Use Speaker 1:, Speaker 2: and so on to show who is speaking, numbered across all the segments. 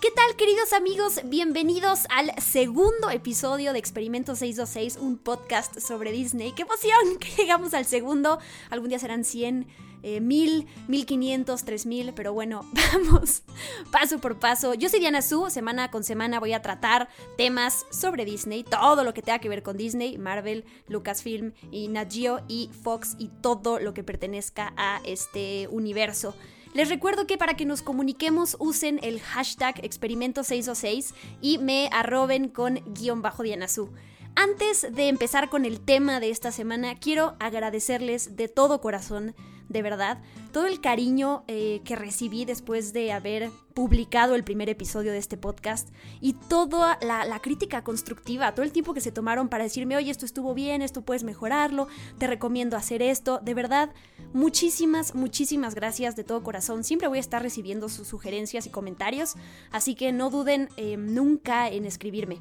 Speaker 1: ¿Qué tal queridos amigos? Bienvenidos al segundo episodio de Experimento 626, un podcast sobre Disney. ¡Qué emoción que llegamos al segundo! Algún día serán 100, eh, 1000, 1500, 3000, pero bueno, vamos paso por paso. Yo soy Diana Su, semana con semana voy a tratar temas sobre Disney, todo lo que tenga que ver con Disney, Marvel, Lucasfilm y Nat y Fox y todo lo que pertenezca a este universo. Les recuerdo que para que nos comuniquemos usen el hashtag experimento626 y me arroben con guion bajo Dianazú. Antes de empezar con el tema de esta semana, quiero agradecerles de todo corazón, de verdad, todo el cariño eh, que recibí después de haber publicado el primer episodio de este podcast y toda la, crítica constructiva, todo el tiempo que se tomaron para decirme, oye, esto estuvo bien, esto puedes mejorarlo, te recomiendo hacer esto. De verdad, muchísimas, muchísimas gracias de todo corazón. Siempre voy a estar recibiendo sus sugerencias y comentarios, así que no duden eh, nunca en escribirme.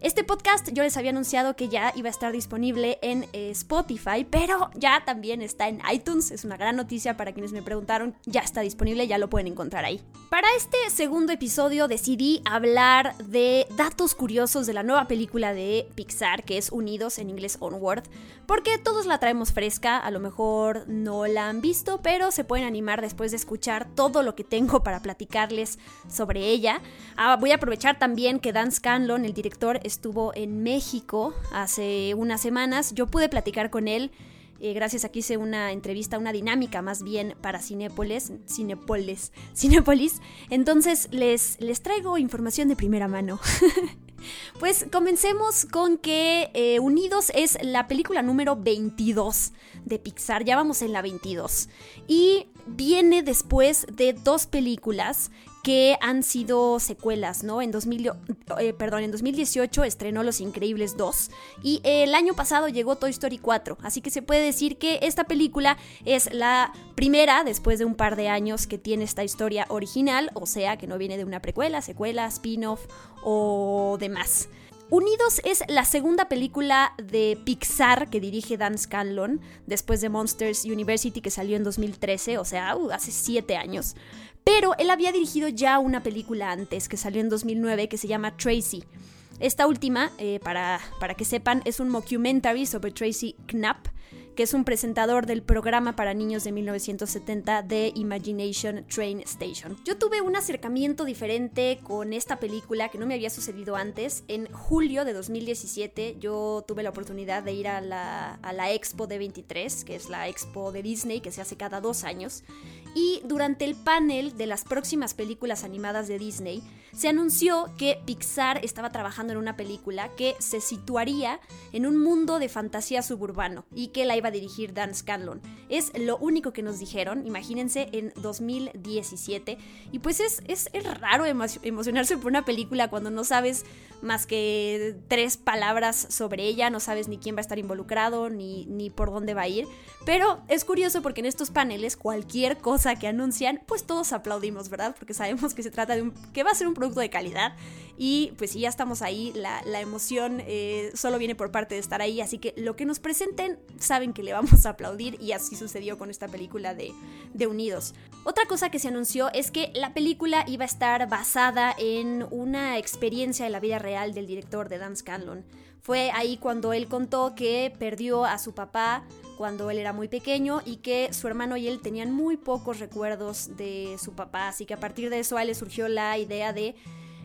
Speaker 1: Este podcast yo les había anunciado que ya iba a estar disponible en eh, Spotify, pero ya también está en iTunes. Es una gran noticia para quienes me preguntaron. Ya está disponible, ya lo pueden encontrar ahí. Para este segundo episodio decidí hablar de datos curiosos de la nueva película de Pixar, que es Unidos en inglés Onward, porque todos la traemos fresca, a lo mejor no la han visto, pero se pueden animar después de escuchar todo lo que tengo para platicarles sobre ella. Ah, voy a aprovechar también que Dan Scanlon, el director, estuvo en México hace unas semanas. Yo pude platicar con él. Eh, gracias a que hice una entrevista, una dinámica más bien para Cinépolis, Cinépolis, Cinépolis. Entonces les, les traigo información de primera mano. pues comencemos con que eh, Unidos es la película número 22 de Pixar, ya vamos en la 22. Y viene después de dos películas que han sido secuelas, ¿no? En, 2000, eh, en 2018 estrenó Los Increíbles 2 y el año pasado llegó Toy Story 4, así que se puede decir que esta película es la primera después de un par de años que tiene esta historia original, o sea, que no viene de una precuela, secuela, spin-off o demás. Unidos es la segunda película de Pixar que dirige Dan Scanlon, después de Monsters University que salió en 2013, o sea, uh, hace 7 años. Pero él había dirigido ya una película antes, que salió en 2009, que se llama Tracy. Esta última, eh, para, para que sepan, es un mockumentary sobre Tracy Knapp, que es un presentador del programa para niños de 1970 de Imagination Train Station. Yo tuve un acercamiento diferente con esta película que no me había sucedido antes. En julio de 2017 yo tuve la oportunidad de ir a la, a la Expo de 23, que es la Expo de Disney que se hace cada dos años. Y durante el panel de las próximas películas animadas de Disney, se anunció que Pixar estaba trabajando en una película que se situaría en un mundo de fantasía suburbano y que la iba a dirigir Dan Scanlon. Es lo único que nos dijeron, imagínense, en 2017. Y pues es, es, raro emocionarse por una película cuando no sabes más que tres palabras sobre ella, no sabes ni quién va a estar involucrado, ni, ni por dónde va a ir. Pero es curioso porque en estos paneles cualquier cosa que anuncian, pues todos aplaudimos, ¿verdad? Porque sabemos que se trata de un... que va a ser un producto de calidad. Y pues si ya estamos ahí, la, emoción eh, solo viene por parte de estar ahí. Así que lo que nos presenten, saben que le vamos a aplaudir. Y así sucedió con esta película de, de Unidos. Otra cosa que se anunció es que la película iba a estar basada en una experiencia de la vida real del director de Dan Scanlon. Fue ahí cuando él contó que perdió a su papá cuando él era muy pequeño y que su hermano y él tenían muy pocos recuerdos de su papá, así que a partir de eso a él le surgió la idea de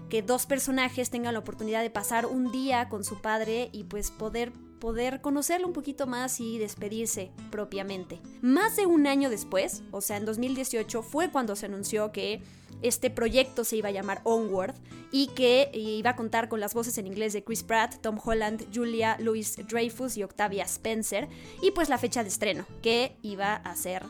Speaker 1: que dos personajes tengan la oportunidad de pasar un día con su padre y pues poder poder conocerlo un poquito más y despedirse propiamente. Más de un año después, o sea, en 2018 fue cuando se anunció que este proyecto se iba a llamar Onward y que iba a contar con las voces en inglés de Chris Pratt, Tom Holland, Julia Louis Dreyfus y Octavia Spencer y pues la fecha de estreno que iba a ser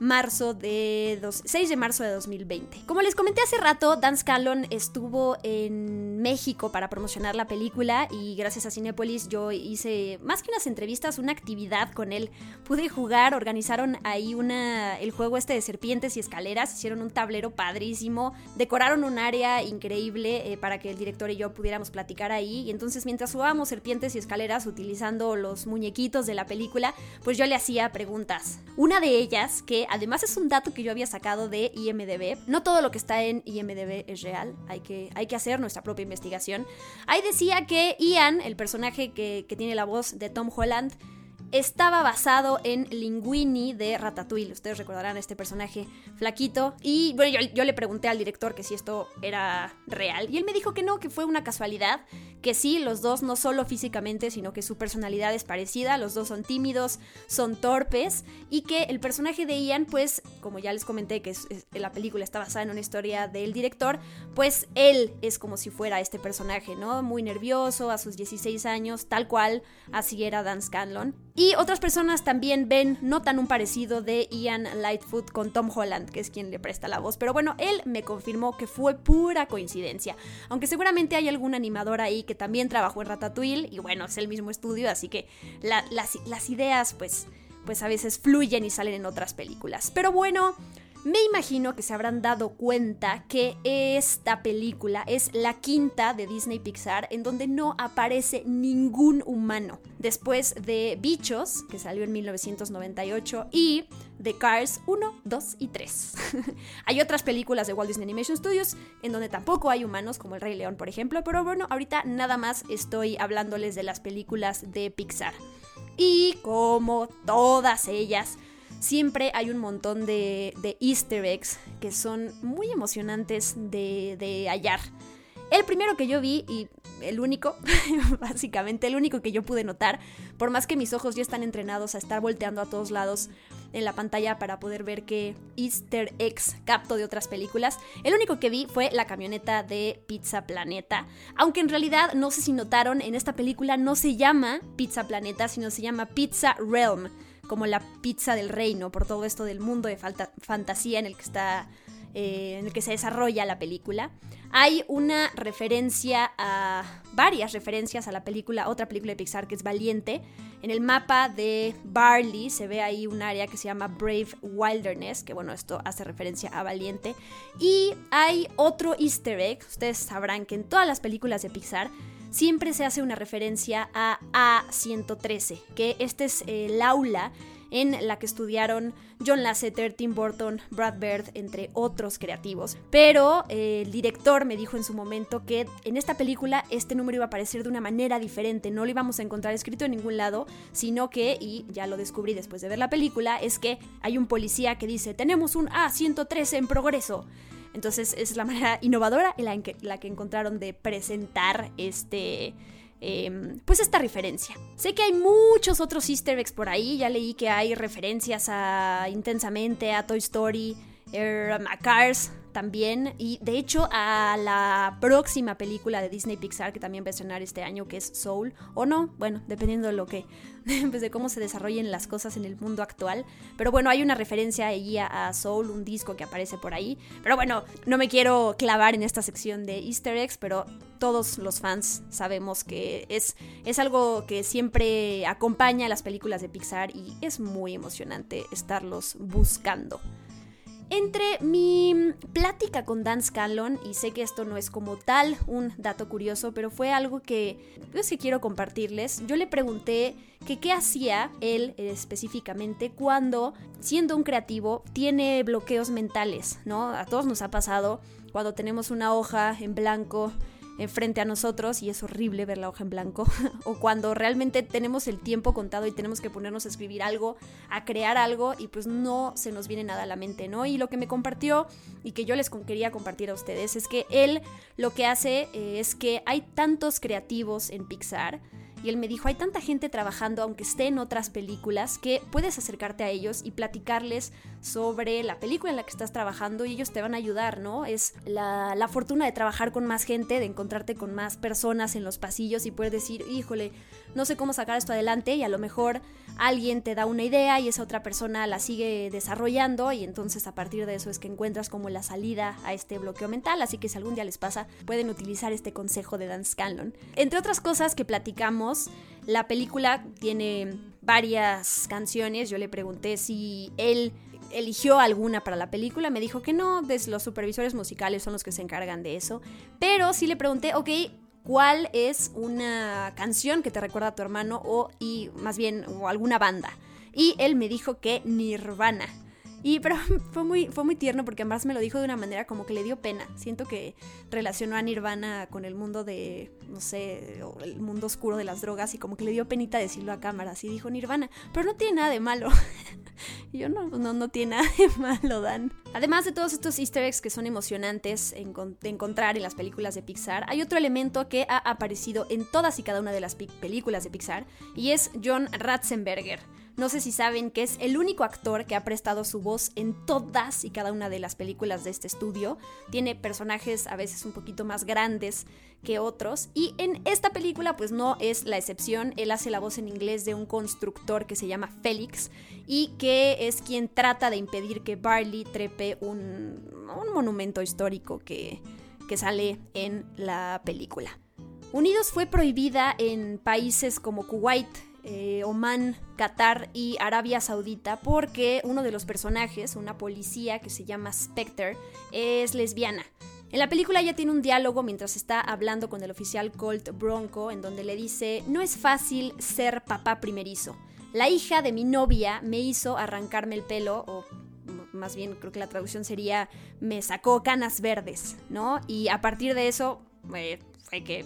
Speaker 1: marzo de 6 de marzo de 2020. Como les comenté hace rato, Dan Scallon estuvo en México para promocionar la película y gracias a Cinepolis yo hice más que unas entrevistas, una actividad con él. Pude jugar, organizaron ahí una el juego este de serpientes y escaleras, hicieron un tablero padrísimo, decoraron un área increíble eh, para que el director y yo pudiéramos platicar ahí y entonces mientras jugábamos serpientes y escaleras utilizando los muñequitos de la película, pues yo le hacía preguntas. Una de ellas, que además es un dato que yo había sacado de IMDB, no todo lo que está en IMDB es real, hay que, hay que hacer nuestra propia investigación. Ahí decía que Ian, el personaje que, que tiene la voz de Tom Holland, estaba basado en Linguini de Ratatouille. Ustedes recordarán este personaje flaquito. Y bueno, yo, le pregunté al director que si esto era real. Y él me dijo que no, que fue una casualidad. Que sí, los dos no solo físicamente, sino que su personalidad es parecida. Los dos son tímidos, son torpes. Y que el personaje de Ian, pues, como ya les comenté que la película está basada en una historia del director, pues él es como si fuera este personaje, ¿no? Muy nervioso a sus 16 años, tal cual así era Dan Scanlon. Y otras personas también ven, notan un parecido de Ian Lightfoot con Tom Holland, que es quien le presta la voz. Pero bueno, él me confirmó que fue pura coincidencia. Aunque seguramente hay algún animador ahí que también trabajó en Ratatouille. Y bueno, es el mismo estudio, así que las, ideas pues, pues a veces fluyen y salen en otras películas. Pero bueno... Me imagino que se habrán dado cuenta que esta película es la quinta de Disney Pixar en donde no aparece ningún humano. Después de Bichos, que salió en 1998, y de Cars 1, 2 y 3. hay otras películas de Walt Disney Animation Studios en donde tampoco hay humanos, como El Rey León, por ejemplo, pero bueno, ahorita nada más estoy hablándoles de las películas de Pixar. Y como todas ellas, siempre hay un montón de, easter eggs que son muy emocionantes de, de hallar. El primero que yo vi y el único, básicamente el único que yo pude notar, por más que mis ojos ya están entrenados a estar volteando a todos lados en la pantalla para poder ver qué easter eggs capto de otras películas, el único que vi fue la camioneta de Pizza Planeta, aunque en realidad no sé si notaron, en esta película no se llama Pizza Planeta, sino se llama Pizza Realm como la pizza del reino, por todo esto del mundo de fantasía en el que está. Eh, en el que se desarrolla la película. Hay una referencia a. varias referencias a la película, otra película de Pixar que es Valiente. En el mapa de Barley se ve ahí un área que se llama Brave Wilderness, que bueno, esto hace referencia a Valiente. Y hay otro easter egg, ustedes sabrán que en todas las películas de Pixar siempre se hace una referencia a A113, que este es el aula en la que estudiaron John Lasseter, Tim Burton, Brad Bird, entre otros creativos. Pero eh, el director me dijo en su momento que en esta película este número iba a aparecer de una manera diferente, no lo íbamos a encontrar escrito en ningún lado, sino que, y ya lo descubrí después de ver la película, es que hay un policía que dice, tenemos un A113 en progreso. Entonces es la manera innovadora en la que, la que encontraron de presentar este... Em, pues esta referencia. Sé que hay muchos otros easter eggs por ahí, ya leí que hay referencias a Intensamente, a Toy Story, er, a Cars, también. Y de hecho, a la próxima película de Disney Pixar que también va a estrenar este año, que es Soul, o no, bueno, dependiendo de lo que, pues de cómo se desarrollen las cosas en el mundo actual. Pero bueno, hay una referencia ahí a, Soul, un disco que aparece por ahí. Pero bueno, no me quiero clavar en esta sección de Easter eggs, pero todos los fans sabemos que es, es algo que siempre acompaña a las películas de Pixar y es muy emocionante estarlos buscando. Entre mi plática con Dan Scanlon, y sé que esto no es como tal un dato curioso, pero fue algo que es que quiero compartirles. Yo le pregunté que qué hacía él específicamente cuando, siendo un creativo, tiene bloqueos mentales, ¿no? A todos nos ha pasado cuando tenemos una hoja en blanco frente a nosotros y es horrible ver la hoja en blanco, o cuando realmente tenemos el tiempo contado y tenemos que ponernos a escribir algo, a crear algo y pues no se nos viene nada a la mente, ¿no? Y lo que me compartió y que yo les quería compartir a ustedes es que él lo que hace eh, es que hay tantos creativos en Pixar, y él me dijo, hay tanta gente trabajando, aunque esté en otras películas, que puedes acercarte a ellos y platicarles sobre la película en la que estás trabajando y ellos te van a ayudar, ¿no? Es la, la fortuna de trabajar con más gente, de encontrarte con más personas en los pasillos y poder decir, híjole, no sé cómo sacar esto adelante y a lo mejor alguien te da una idea y esa otra persona la sigue desarrollando y entonces a partir de eso es que encuentras como la salida a este bloqueo mental, así que si algún día les pasa, pueden utilizar este consejo de Dan Scanlon. Entre otras cosas que platicamos, la película tiene varias canciones, yo le pregunté si él eligió alguna para la película, me dijo que no, los supervisores musicales son los que se encargan de eso, pero sí le pregunté, ok, ¿cuál es una canción que te recuerda a tu hermano o, y más bien, o alguna banda? Y él me dijo que Nirvana. Y pero fue muy, fue muy tierno porque además me lo dijo de una manera como que le dio pena. Siento que relacionó a Nirvana con el mundo de, no sé, el mundo oscuro de las drogas y como que le dio penita decirlo a cámara. Así dijo Nirvana, pero no tiene nada de malo. y yo no, no, no tiene nada de malo, Dan. Además de todos estos easter eggs que son emocionantes de encontrar en las películas de Pixar, hay otro elemento que ha aparecido en todas y cada una de las películas de Pixar y es John Ratzenberger. No sé si saben que es el único actor que ha prestado su voz en todas y cada una de las películas de este estudio. Tiene personajes a veces un poquito más grandes que otros. Y en esta película pues no es la excepción. Él hace la voz en inglés de un constructor que se llama Félix y que es quien trata de impedir que Barley trepe un, monumento histórico que, que sale en la película. Unidos fue prohibida en países como Kuwait, eh, Oman, Qatar y Arabia Saudita porque uno de los personajes, una policía que se llama Spectre, es lesbiana. En la película ella tiene un diálogo mientras está hablando con el oficial Colt Bronco en donde le dice, no es fácil ser papá primerizo. La hija de mi novia me hizo arrancarme el pelo, o más bien creo que la traducción sería, me sacó canas verdes, ¿no? Y a partir de eso, eh, fue que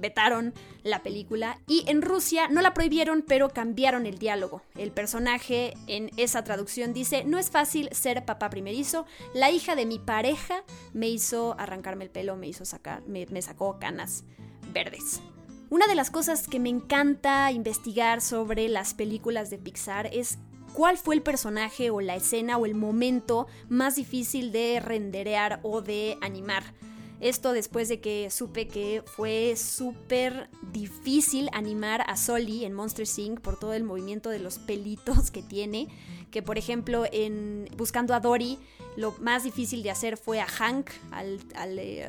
Speaker 1: vetaron la película y en Rusia no la prohibieron pero cambiaron el diálogo. El personaje en esa traducción dice, no es fácil ser papá primerizo, la hija de mi pareja me hizo arrancarme el pelo, me hizo sacar, me, sacó canas verdes. Una de las cosas que me encanta investigar sobre las películas de Pixar es cuál fue el personaje o la escena o el momento más difícil de renderear o de animar. Esto después de que supe que fue súper difícil animar a Soli en Monster Inc. por todo el movimiento de los pelitos que tiene. Que por ejemplo en Buscando a Dory lo más difícil de hacer fue a Hank, al, al, eh,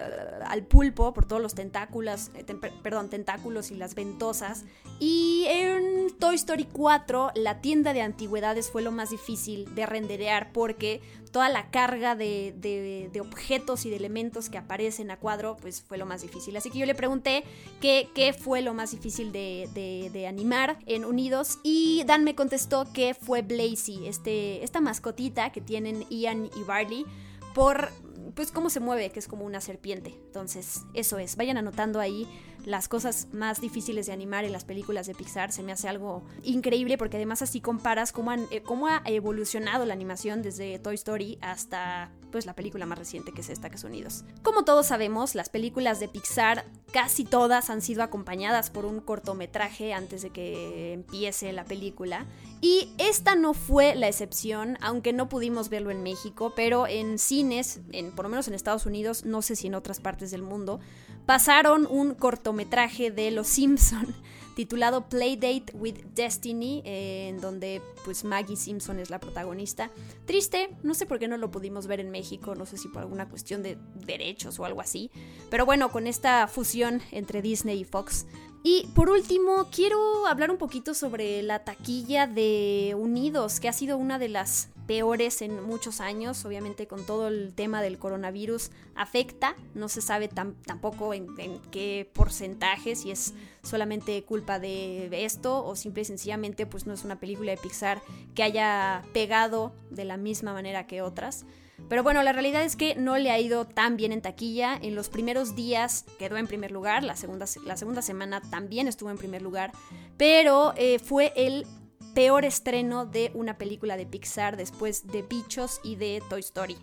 Speaker 1: pulpo, por todos los tentáculos, eh, perdón, tentáculos y las ventosas. Y en Toy Story 4, la tienda de antigüedades fue lo más difícil de renderear porque toda la carga de, objetos y de elementos que aparecen a cuadro, pues fue lo más difícil. Así que yo le pregunté qué, qué fue lo más difícil de, animar en Unidos y Dan me contestó que fue Blazy, este, esta mascotita que tienen Ian y Barley, por pues cómo se mueve, que es como una serpiente. Entonces, eso es. Vayan anotando ahí las cosas más difíciles de animar en las películas de Pixar. Se me hace algo increíble porque además así comparas cómo, eh, cómo ha evolucionado la animación desde Toy Story hasta pues la película más reciente que es esta, que es Unidos. Como todos sabemos, las películas de Pixar casi todas han sido acompañadas por un cortometraje antes de que empiece la película. Y esta no fue la excepción, aunque no pudimos verlo en México, pero en cines, en, por lo menos en Estados Unidos, no sé si en otras partes del mundo, pasaron un cortometraje de Los Simpson titulado Playdate with Destiny, eh, en donde pues Maggie Simpson es la protagonista. Triste, no sé por qué no lo pudimos ver en México, no sé si por alguna cuestión de derechos o algo así, pero bueno, con esta fusión entre Disney y Fox. Y por último, quiero hablar un poquito sobre la taquilla de Unidos, que ha sido una de las peores en muchos años, obviamente con todo el tema del coronavirus afecta, no se sabe tampoco en, qué porcentaje, si es solamente culpa de esto o simple y sencillamente pues no es una película de Pixar que haya pegado de la misma manera que otras. Pero bueno, la realidad es que no le ha ido tan bien en taquilla. En los primeros días quedó en primer lugar, la segunda, la segunda semana también estuvo en primer lugar, pero eh, fue el peor estreno de una película de Pixar después de Bichos y de Toy Story.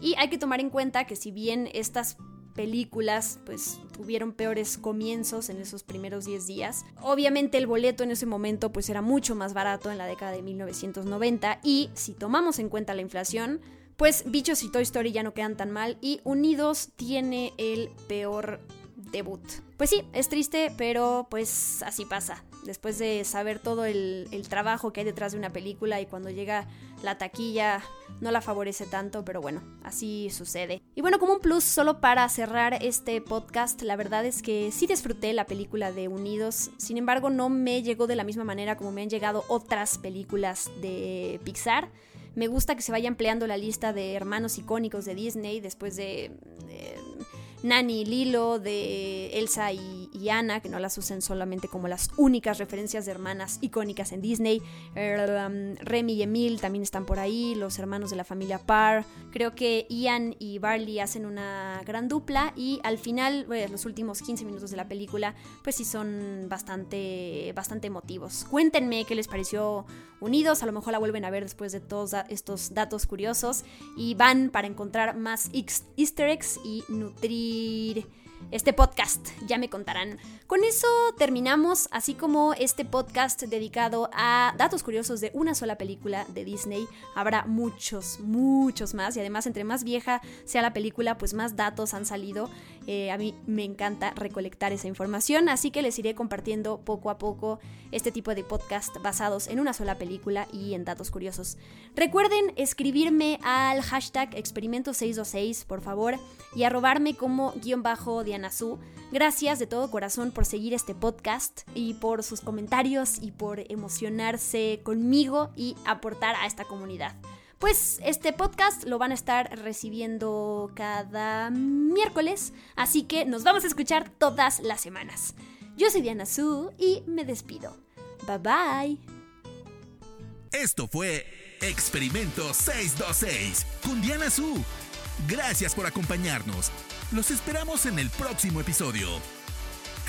Speaker 1: Y hay que tomar en cuenta que si bien estas películas pues tuvieron peores comienzos en esos primeros 10 días. Obviamente el boleto en ese momento pues era mucho más barato en la década de 1990 y si tomamos en cuenta la inflación, pues Bichos y Toy Story ya no quedan tan mal y Unidos tiene el peor debut. Pues sí, es triste, pero pues así pasa. después de saber todo el, el, trabajo que hay detrás de una película y cuando llega la taquilla no la favorece tanto, pero bueno, así sucede. Y bueno, como un plus solo para cerrar este podcast, la verdad es que sí disfruté la película de Unidos, sin embargo no me llegó de la misma manera como me han llegado otras películas de Pixar. Me gusta que se vaya ampliando la lista de hermanos icónicos de Disney después de, de Nani y Lilo, de Elsa y, y, Anna, que no las usen solamente como las únicas referencias de hermanas icónicas en Disney. Um, Remy y Emil también están por ahí, los hermanos de la familia Parr. Creo que Ian y Barley hacen una gran dupla y al final, los últimos 15 minutos de la película, pues sí son bastante, bastante emotivos. Cuéntenme qué les pareció Unidos, a lo mejor la vuelven a ver después de todos estos datos curiosos y van para encontrar más easter eggs y nutrir este podcast, ya me contarán. Con eso terminamos, así como este podcast dedicado a datos curiosos de una sola película de Disney. Habrá muchos, muchos más y además entre más vieja sea la película, pues más datos han salido. Eh, a mí me encanta recolectar esa información, así que les iré compartiendo poco a poco este tipo de podcast basados en una sola película y en datos curiosos. Recuerden escribirme al hashtag experimento626, por favor, y arrobarme como guion bajo Diana Su. Gracias de todo corazón por seguir este podcast y por sus comentarios y por emocionarse conmigo y aportar a esta comunidad. Pues este podcast lo van a estar recibiendo cada miércoles, así que nos vamos a escuchar todas las semanas. Yo soy Diana Su y me despido. Bye bye.
Speaker 2: Esto fue Experimento 626 con Diana Su. Gracias por acompañarnos. Los esperamos en el próximo episodio.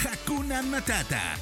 Speaker 2: Hakuna Matata.